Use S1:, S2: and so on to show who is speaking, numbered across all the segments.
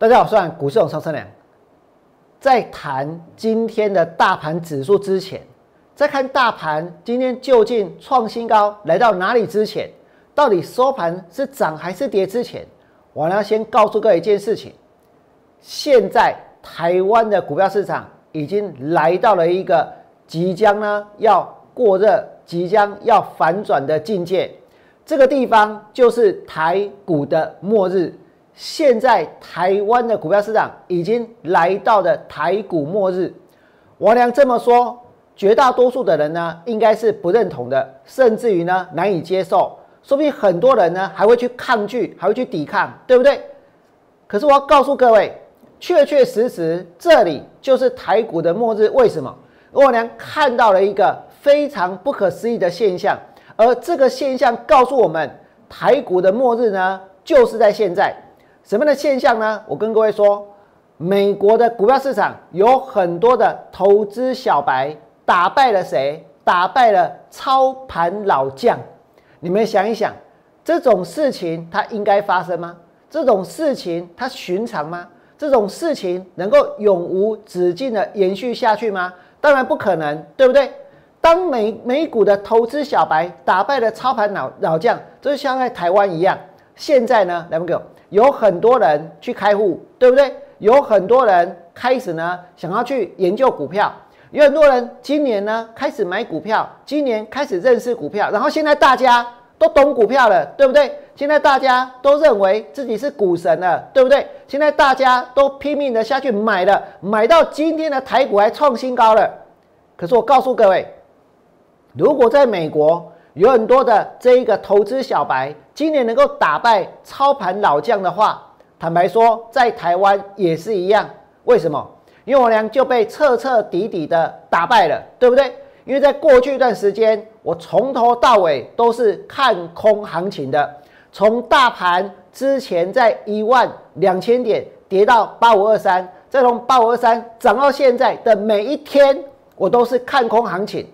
S1: 大家好，我是股市永超生良。在谈今天的大盘指数之前，在看大盘今天究竟创新高来到哪里之前，到底收盘是涨还是跌之前，我要先告诉各位一件事情：现在台湾的股票市场已经来到了一个即将呢要过热、即将要反转的境界。这个地方就是台股的末日。现在台湾的股票市场已经来到了台股末日，王良这么说，绝大多数的人呢，应该是不认同的，甚至于呢难以接受，说不定很多人呢还会去抗拒，还会去抵抗，对不对？可是我要告诉各位，确确实实这里就是台股的末日。为什么？王良看到了一个非常不可思议的现象，而这个现象告诉我们，台股的末日呢，就是在现在。什么样的现象呢？我跟各位说，美国的股票市场有很多的投资小白打败了谁？打败了操盘老将。你们想一想，这种事情它应该发生吗？这种事情它寻常吗？这种事情能够永无止境的延续下去吗？当然不可能，对不对？当美美股的投资小白打败了操盘老老将，就像在台湾一样。现在呢，来不给我。有很多人去开户，对不对？有很多人开始呢，想要去研究股票。有很多人今年呢开始买股票，今年开始认识股票。然后现在大家都懂股票了，对不对？现在大家都认为自己是股神了，对不对？现在大家都拼命的下去买了，买到今天的台股还创新高了。可是我告诉各位，如果在美国，有很多的这一个投资小白，今年能够打败操盘老将的话，坦白说，在台湾也是一样。为什么？因为我娘就被彻彻底底的打败了，对不对？因为在过去一段时间，我从头到尾都是看空行情的。从大盘之前在一万两千点跌到八五二三，再从八五二三涨到现在的每一天，我都是看空行情。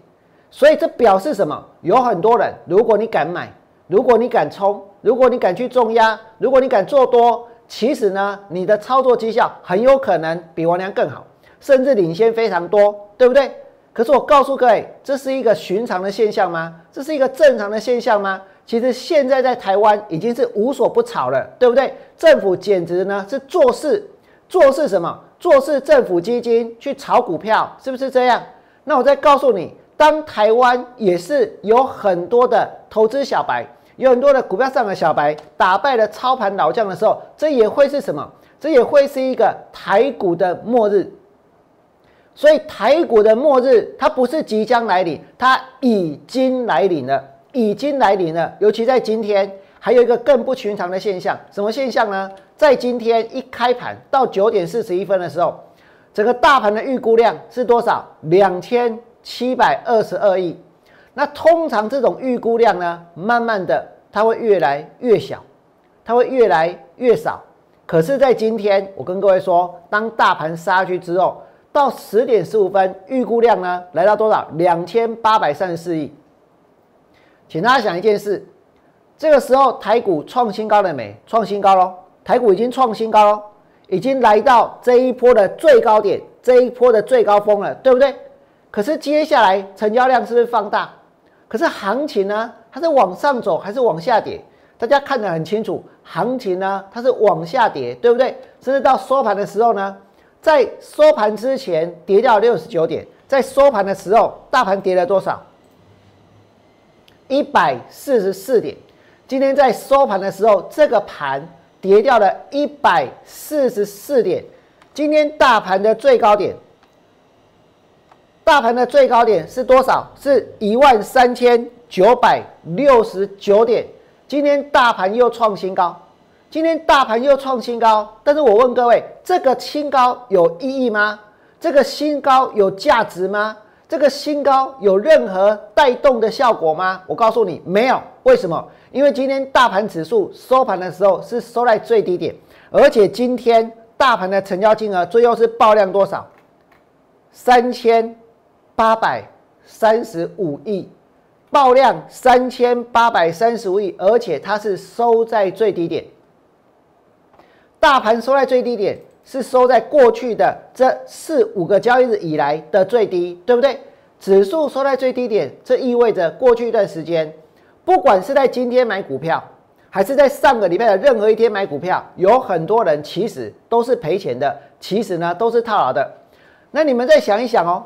S1: 所以这表示什么？有很多人，如果你敢买，如果你敢冲，如果你敢去重压，如果你敢做多，其实呢，你的操作绩效很有可能比王良更好，甚至领先非常多，对不对？可是我告诉各位，这是一个寻常的现象吗？这是一个正常的现象吗？其实现在在台湾已经是无所不炒了，对不对？政府简直呢是做事，做事什么？做事政府基金去炒股票，是不是这样？那我再告诉你。当台湾也是有很多的投资小白，有很多的股票上的小白打败了操盘老将的时候，这也会是什么？这也会是一个台股的末日。所以台股的末日，它不是即将来临，它已经来临了，已经来临了。尤其在今天，还有一个更不寻常的现象，什么现象呢？在今天一开盘到九点四十一分的时候，整个大盘的预估量是多少？两千。七百二十二亿，那通常这种预估量呢，慢慢的它会越来越小，它会越来越少。可是，在今天，我跟各位说，当大盘杀下去之后，到十点十五分，预估量呢来到多少？两千八百三十四亿。请大家想一件事，这个时候台股创新高了没？创新高喽！台股已经创新高喽，已经来到这一波的最高点，这一波的最高峰了，对不对？可是接下来成交量是不是放大？可是行情呢？它是往上走还是往下跌？大家看得很清楚，行情呢它是往下跌，对不对？甚至到收盘的时候呢，在收盘之前跌掉六十九点，在收盘的时候大盘跌了多少？一百四十四点。今天在收盘的时候，这个盘跌掉了一百四十四点。今天大盘的最高点。大盘的最高点是多少？是一万三千九百六十九点。今天大盘又创新高，今天大盘又创新高。但是我问各位，这个新高有意义吗？这个新高有价值吗？这个新高有任何带动的效果吗？我告诉你，没有。为什么？因为今天大盘指数收盘的时候是收在最低点，而且今天大盘的成交金额最后是爆量多少？三千。八百三十五亿，爆量三千八百三十五亿，而且它是收在最低点。大盘收在最低点，是收在过去的这四五个交易日以来的最低，对不对？指数收在最低点，这意味着过去一段时间，不管是在今天买股票，还是在上个礼拜的任何一天买股票，有很多人其实都是赔钱的，其实呢都是套牢的。那你们再想一想哦，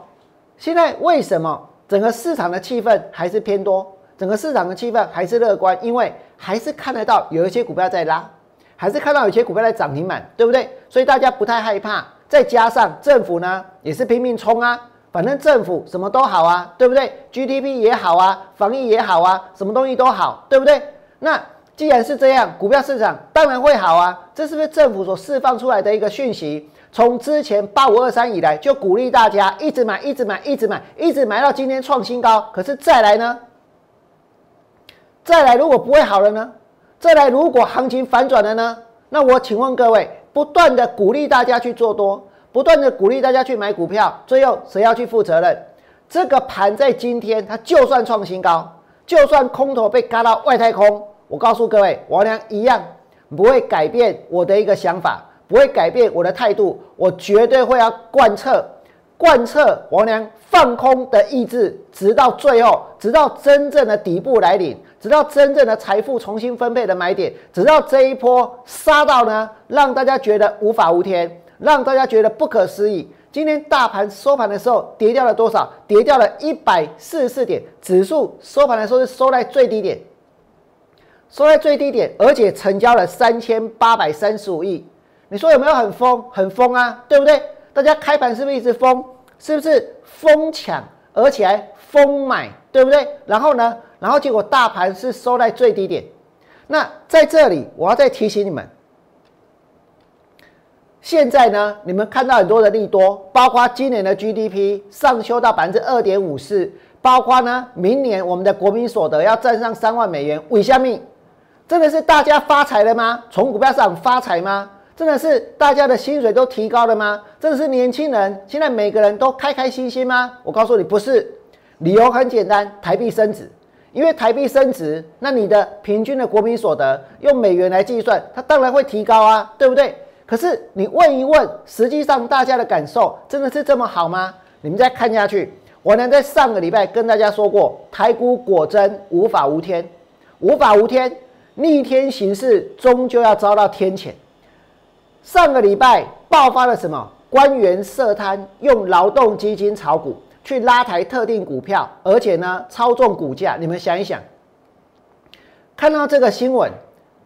S1: 现在为什么整个市场的气氛还是偏多？整个市场的气氛还是乐观，因为还是看得到有一些股票在拉，还是看到有些股票在涨停板，对不对？所以大家不太害怕。再加上政府呢也是拼命冲啊，反正政府什么都好啊，对不对？GDP 也好啊，防疫也好啊，什么东西都好，对不对？那既然是这样，股票市场当然会好啊。这是不是政府所释放出来的一个讯息？从之前八五二三以来，就鼓励大家一直买，一直买，一直买，一直买到今天创新高。可是再来呢？再来，如果不会好了呢？再来，如果行情反转了呢？那我请问各位，不断的鼓励大家去做多，不断的鼓励大家去买股票，最后谁要去负责任？这个盘在今天，它就算创新高，就算空头被嘎到外太空，我告诉各位，王良一样不会改变我的一个想法，不会改变我的态度，我绝对会要贯彻。贯彻王良放空的意志，直到最后，直到真正的底部来临，直到真正的财富重新分配的买点，直到这一波杀到呢，让大家觉得无法无天，让大家觉得不可思议。今天大盘收盘的时候跌掉了多少？跌掉了一百四十四点，指数收盘的时候是收在最低点，收在最低点，而且成交了三千八百三十五亿。你说有没有很疯？很疯啊，对不对？大家开盘是不是一直疯？是不是疯抢，而且还疯买，对不对？然后呢？然后结果大盘是收在最低点。那在这里，我要再提醒你们，现在呢，你们看到很多的利多，包括今年的 GDP 上修到百分之二点五四，包括呢，明年我们的国民所得要站上三万美元。为下面真的是大家发财了吗？从股票上发财吗？真的是大家的薪水都提高了吗？真的是年轻人现在每个人都开开心心吗？我告诉你，不是。理由很简单，台币升值。因为台币升值，那你的平均的国民所得用美元来计算，它当然会提高啊，对不对？可是你问一问，实际上大家的感受真的是这么好吗？你们再看下去，我呢在上个礼拜跟大家说过，台股果真无法无天，无法无天，逆天行事终究要遭到天谴。上个礼拜爆发了什么？官员涉贪，用劳动基金炒股，去拉抬特定股票，而且呢操纵股价。你们想一想，看到这个新闻，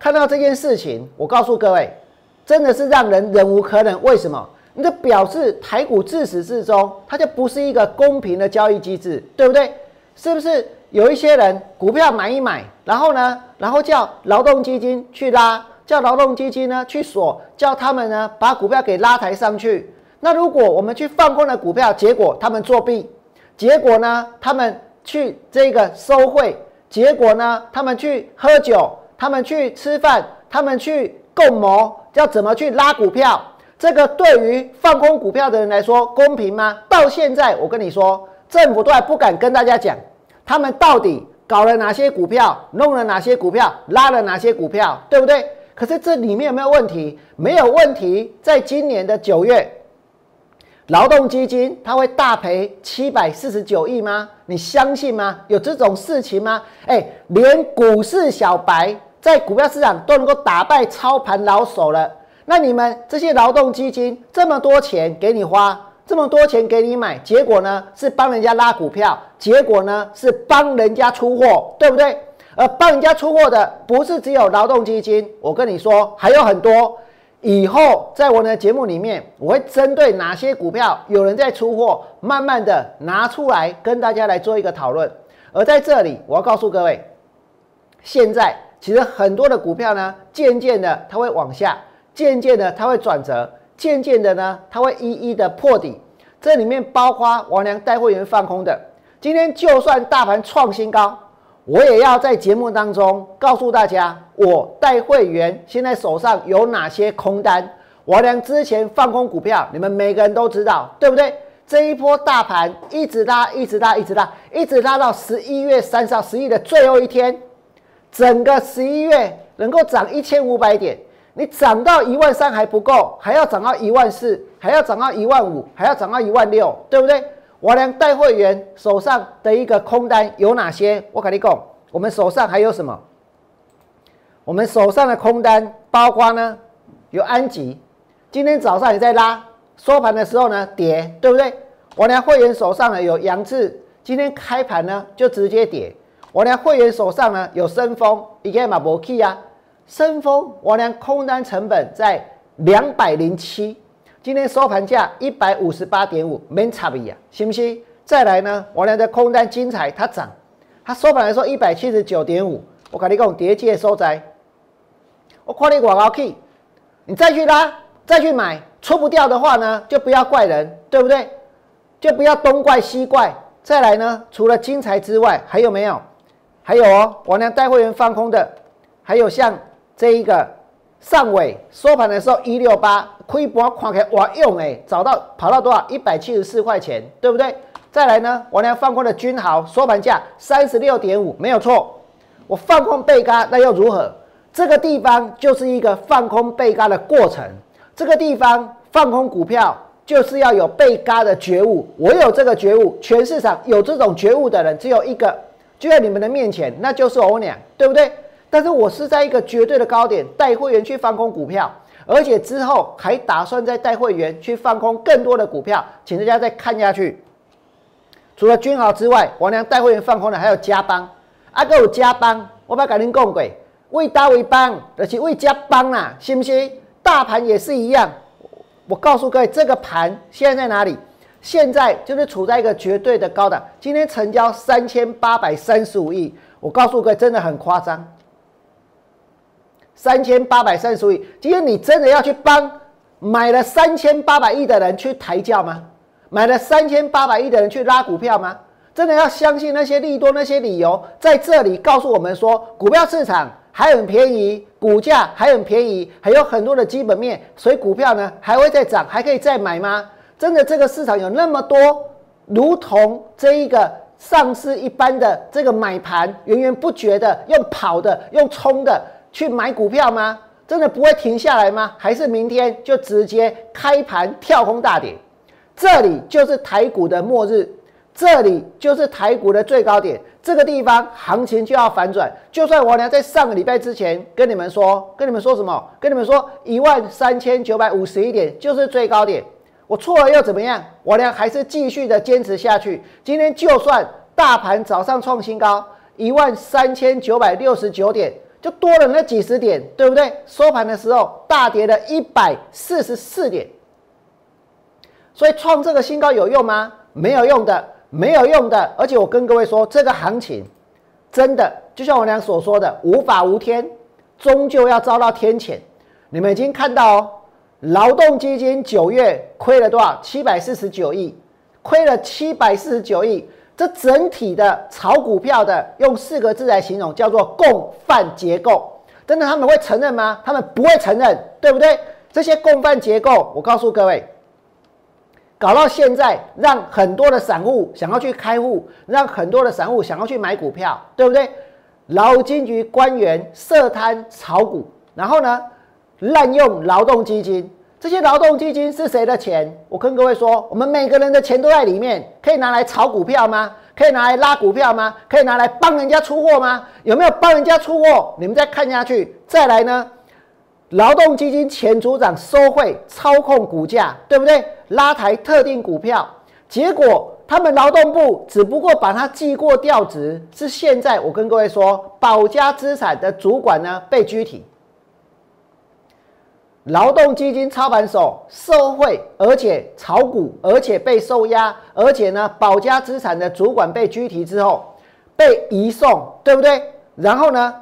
S1: 看到这件事情，我告诉各位，真的是让人忍无可忍。为什么？你这表示台股自始至终，它就不是一个公平的交易机制，对不对？是不是有一些人股票买一买，然后呢，然后叫劳动基金去拉？叫劳动基金呢去锁，叫他们呢把股票给拉抬上去。那如果我们去放空了股票，结果他们作弊，结果呢他们去这个收贿，结果呢他们去喝酒，他们去吃饭，他们去共谋，要怎么去拉股票？这个对于放空股票的人来说公平吗？到现在我跟你说，政府都还不敢跟大家讲，他们到底搞了哪些股票，弄了哪些股票，拉了哪些股票，对不对？可是这里面有没有问题？没有问题。在今年的九月，劳动基金它会大赔七百四十九亿吗？你相信吗？有这种事情吗？哎，连股市小白在股票市场都能够打败操盘老手了。那你们这些劳动基金这么多钱给你花，这么多钱给你买，结果呢是帮人家拉股票，结果呢是帮人家出货，对不对？而帮人家出货的不是只有劳动基金，我跟你说还有很多。以后在我的节目里面，我会针对哪些股票有人在出货，慢慢的拿出来跟大家来做一个讨论。而在这里，我要告诉各位，现在其实很多的股票呢，渐渐的它会往下，渐渐的它会转折，渐渐的呢它会一一的破底。这里面包括王良带会员放空的，今天就算大盘创新高。我也要在节目当中告诉大家，我带会员现在手上有哪些空单。我俩之前放空股票，你们每个人都知道，对不对？这一波大盘一直拉，一直拉，一直拉，一直拉到十一月三十号，十一的最后一天，整个十一月能够涨一千五百点。你涨到一万三还不够，还要涨到一万四，还要涨到一万五，还要涨到一万六，对不对？我俩带会员手上的一个空单有哪些？我跟你讲，我们手上还有什么？我们手上的空单包括呢，有安吉，今天早上也在拉，收盘的时候呢跌，对不对？我俩会员手上呢有杨志，今天开盘呢就直接跌。我俩会员手上呢有深丰，一个马博 key 啊。深丰，我俩空单成本在两百零七，今天收盘价一百五十八点五，没差别啊，行不行？再来呢，我俩的空单精彩，它涨，它收盘来说一百七十九点五，我跟你讲，叠界收窄，我夸你广告 key，你再去拉，再去买，出不掉的话呢，就不要怪人，对不对？就不要东怪西怪。再来呢，除了精彩之外，还有没有？还有哦，我俩带会员放空的，还有像。这一个上尾收盘的时候一六八，亏波看开哇用哎，找到跑到多少一百七十四块钱，对不对？再来呢，我俩放空的君豪收盘价三十六点五，没有错。我放空被嘎，那又如何？这个地方就是一个放空被嘎的过程。这个地方放空股票就是要有被嘎的觉悟。我有这个觉悟，全市场有这种觉悟的人只有一个，就在你们的面前，那就是我俩，对不对？但是我是在一个绝对的高点带会员去放空股票，而且之后还打算再带会员去放空更多的股票，请大家再看下去。除了君豪之外，王良带会员放空的还有加邦，阿哥有加邦，我把改您讲过，为大为邦，而且为加邦啊，信不信？大盘也是一样，我告诉各位，这个盘现在在哪里？现在就是处在一个绝对的高档，今天成交三千八百三十五亿，我告诉各位，真的很夸张。三千八百三十亿，今天你真的要去帮买了三千八百亿的人去抬轿吗？买了三千八百亿的人去拉股票吗？真的要相信那些利多那些理由，在这里告诉我们说，股票市场还很便宜，股价还很便宜，还有很多的基本面，所以股票呢还会再涨，还可以再买吗？真的这个市场有那么多，如同这一个上市一般的这个买盘，源源不绝的用跑的，用冲的。去买股票吗？真的不会停下来吗？还是明天就直接开盘跳空大跌？这里就是台股的末日，这里就是台股的最高点，这个地方行情就要反转。就算我俩在上个礼拜之前跟你们说，跟你们说什么？跟你们说一万三千九百五十一点就是最高点，我错了又怎么样？我俩还是继续的坚持下去。今天就算大盘早上创新高一万三千九百六十九点。就多了那几十点，对不对？收盘的时候大跌了一百四十四点，所以创这个新高有用吗？没有用的，没有用的。而且我跟各位说，这个行情真的就像我俩所说的，无法无天，终究要遭到天谴。你们已经看到哦，劳动基金九月亏了多少？七百四十九亿，亏了七百四十九亿。这整体的炒股票的，用四个字来形容，叫做共犯结构。真的他们会承认吗？他们不会承认，对不对？这些共犯结构，我告诉各位，搞到现在，让很多的散户想要去开户，让很多的散户想要去买股票，对不对？劳金局官员设摊炒股，然后呢，滥用劳动基金。这些劳动基金是谁的钱？我跟各位说，我们每个人的钱都在里面，可以拿来炒股票吗？可以拿来拉股票吗？可以拿来帮人家出货吗？有没有帮人家出货？你们再看下去，再来呢？劳动基金前组长收贿操控股价，对不对？拉抬特定股票，结果他们劳动部只不过把他记过调职，是现在我跟各位说，保家资产的主管呢被拘提。劳动基金操盘手受贿，而且炒股，而且被受压，而且呢，保家资产的主管被拘提之后，被移送，对不对？然后呢，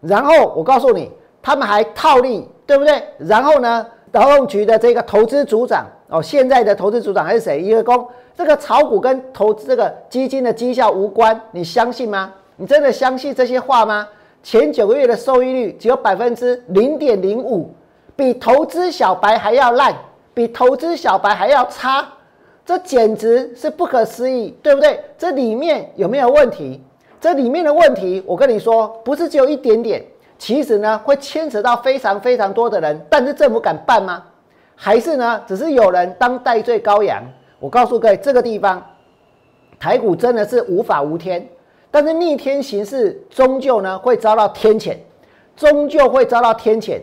S1: 然后我告诉你，他们还套利，对不对？然后呢，劳动局的这个投资组长哦，现在的投资组长还是谁？一个公，这个炒股跟投资这个基金的绩效无关，你相信吗？你真的相信这些话吗？前九个月的收益率只有百分之零点零五。比投资小白还要烂，比投资小白还要差，这简直是不可思议，对不对？这里面有没有问题？这里面的问题，我跟你说，不是只有一点点。其实呢会牵扯到非常非常多的人，但是政府敢办吗？还是呢只是有人当代罪羔羊？我告诉各位，这个地方台股真的是无法无天，但是逆天行事终究呢会遭到天谴，终究会遭到天谴。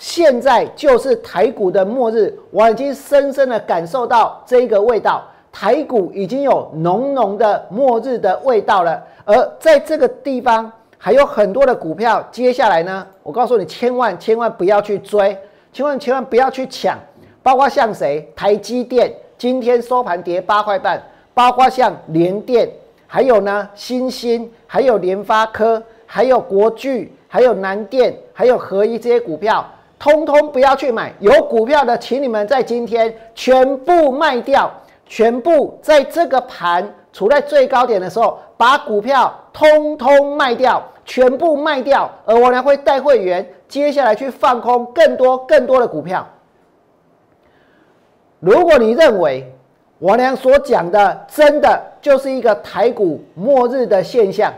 S1: 现在就是台股的末日，我已经深深的感受到这个味道，台股已经有浓浓的末日的味道了。而在这个地方还有很多的股票，接下来呢，我告诉你，千万千万不要去追，千万千万不要去抢，包括像谁，台积电今天收盘跌八块半，包括像联电，还有呢，新兴，还有联发科，还有国巨，还有南电，还有合一这些股票。通通不要去买，有股票的，请你们在今天全部卖掉，全部在这个盘处在最高点的时候，把股票通通卖掉，全部卖掉，而我呢会带会员接下来去放空更多更多的股票。如果你认为我娘所讲的真的就是一个台股末日的现象，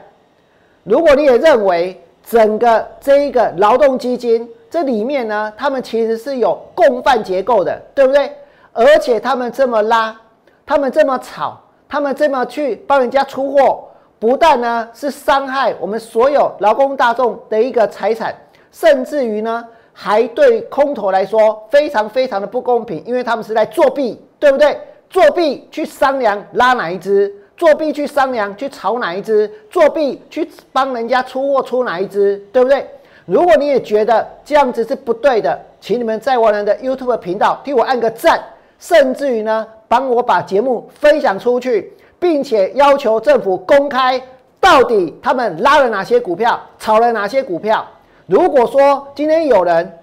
S1: 如果你也认为整个这一个劳动基金，这里面呢，他们其实是有共犯结构的，对不对？而且他们这么拉，他们这么炒，他们这么去帮人家出货，不但呢是伤害我们所有劳工大众的一个财产，甚至于呢，还对空头来说非常非常的不公平，因为他们是在作弊，对不对？作弊去商量拉哪一只，作弊去商量去炒哪一只，作弊去帮人家出货出哪一只，对不对？如果你也觉得这样子是不对的，请你们在我们的 YouTube 频道替我按个赞，甚至于呢，帮我把节目分享出去，并且要求政府公开到底他们拉了哪些股票，炒了哪些股票。如果说今天有人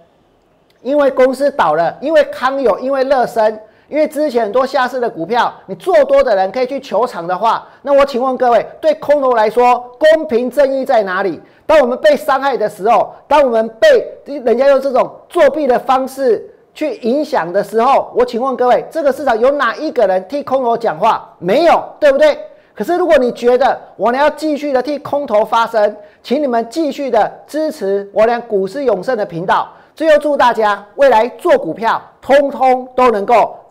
S1: 因为公司倒了，因为康友，因为乐生，因为之前很多下市的股票，你做多的人可以去求场的话，那我请问各位，对空头来说，公平正义在哪里？当我们被伤害的时候，当我们被人家用这种作弊的方式去影响的时候，我请问各位，这个市场有哪一个人替空头讲话？没有，对不对？可是如果你觉得我俩要继续的替空头发声，请你们继续的支持我俩股市永盛的频道。最后祝大家未来做股票，通通都能够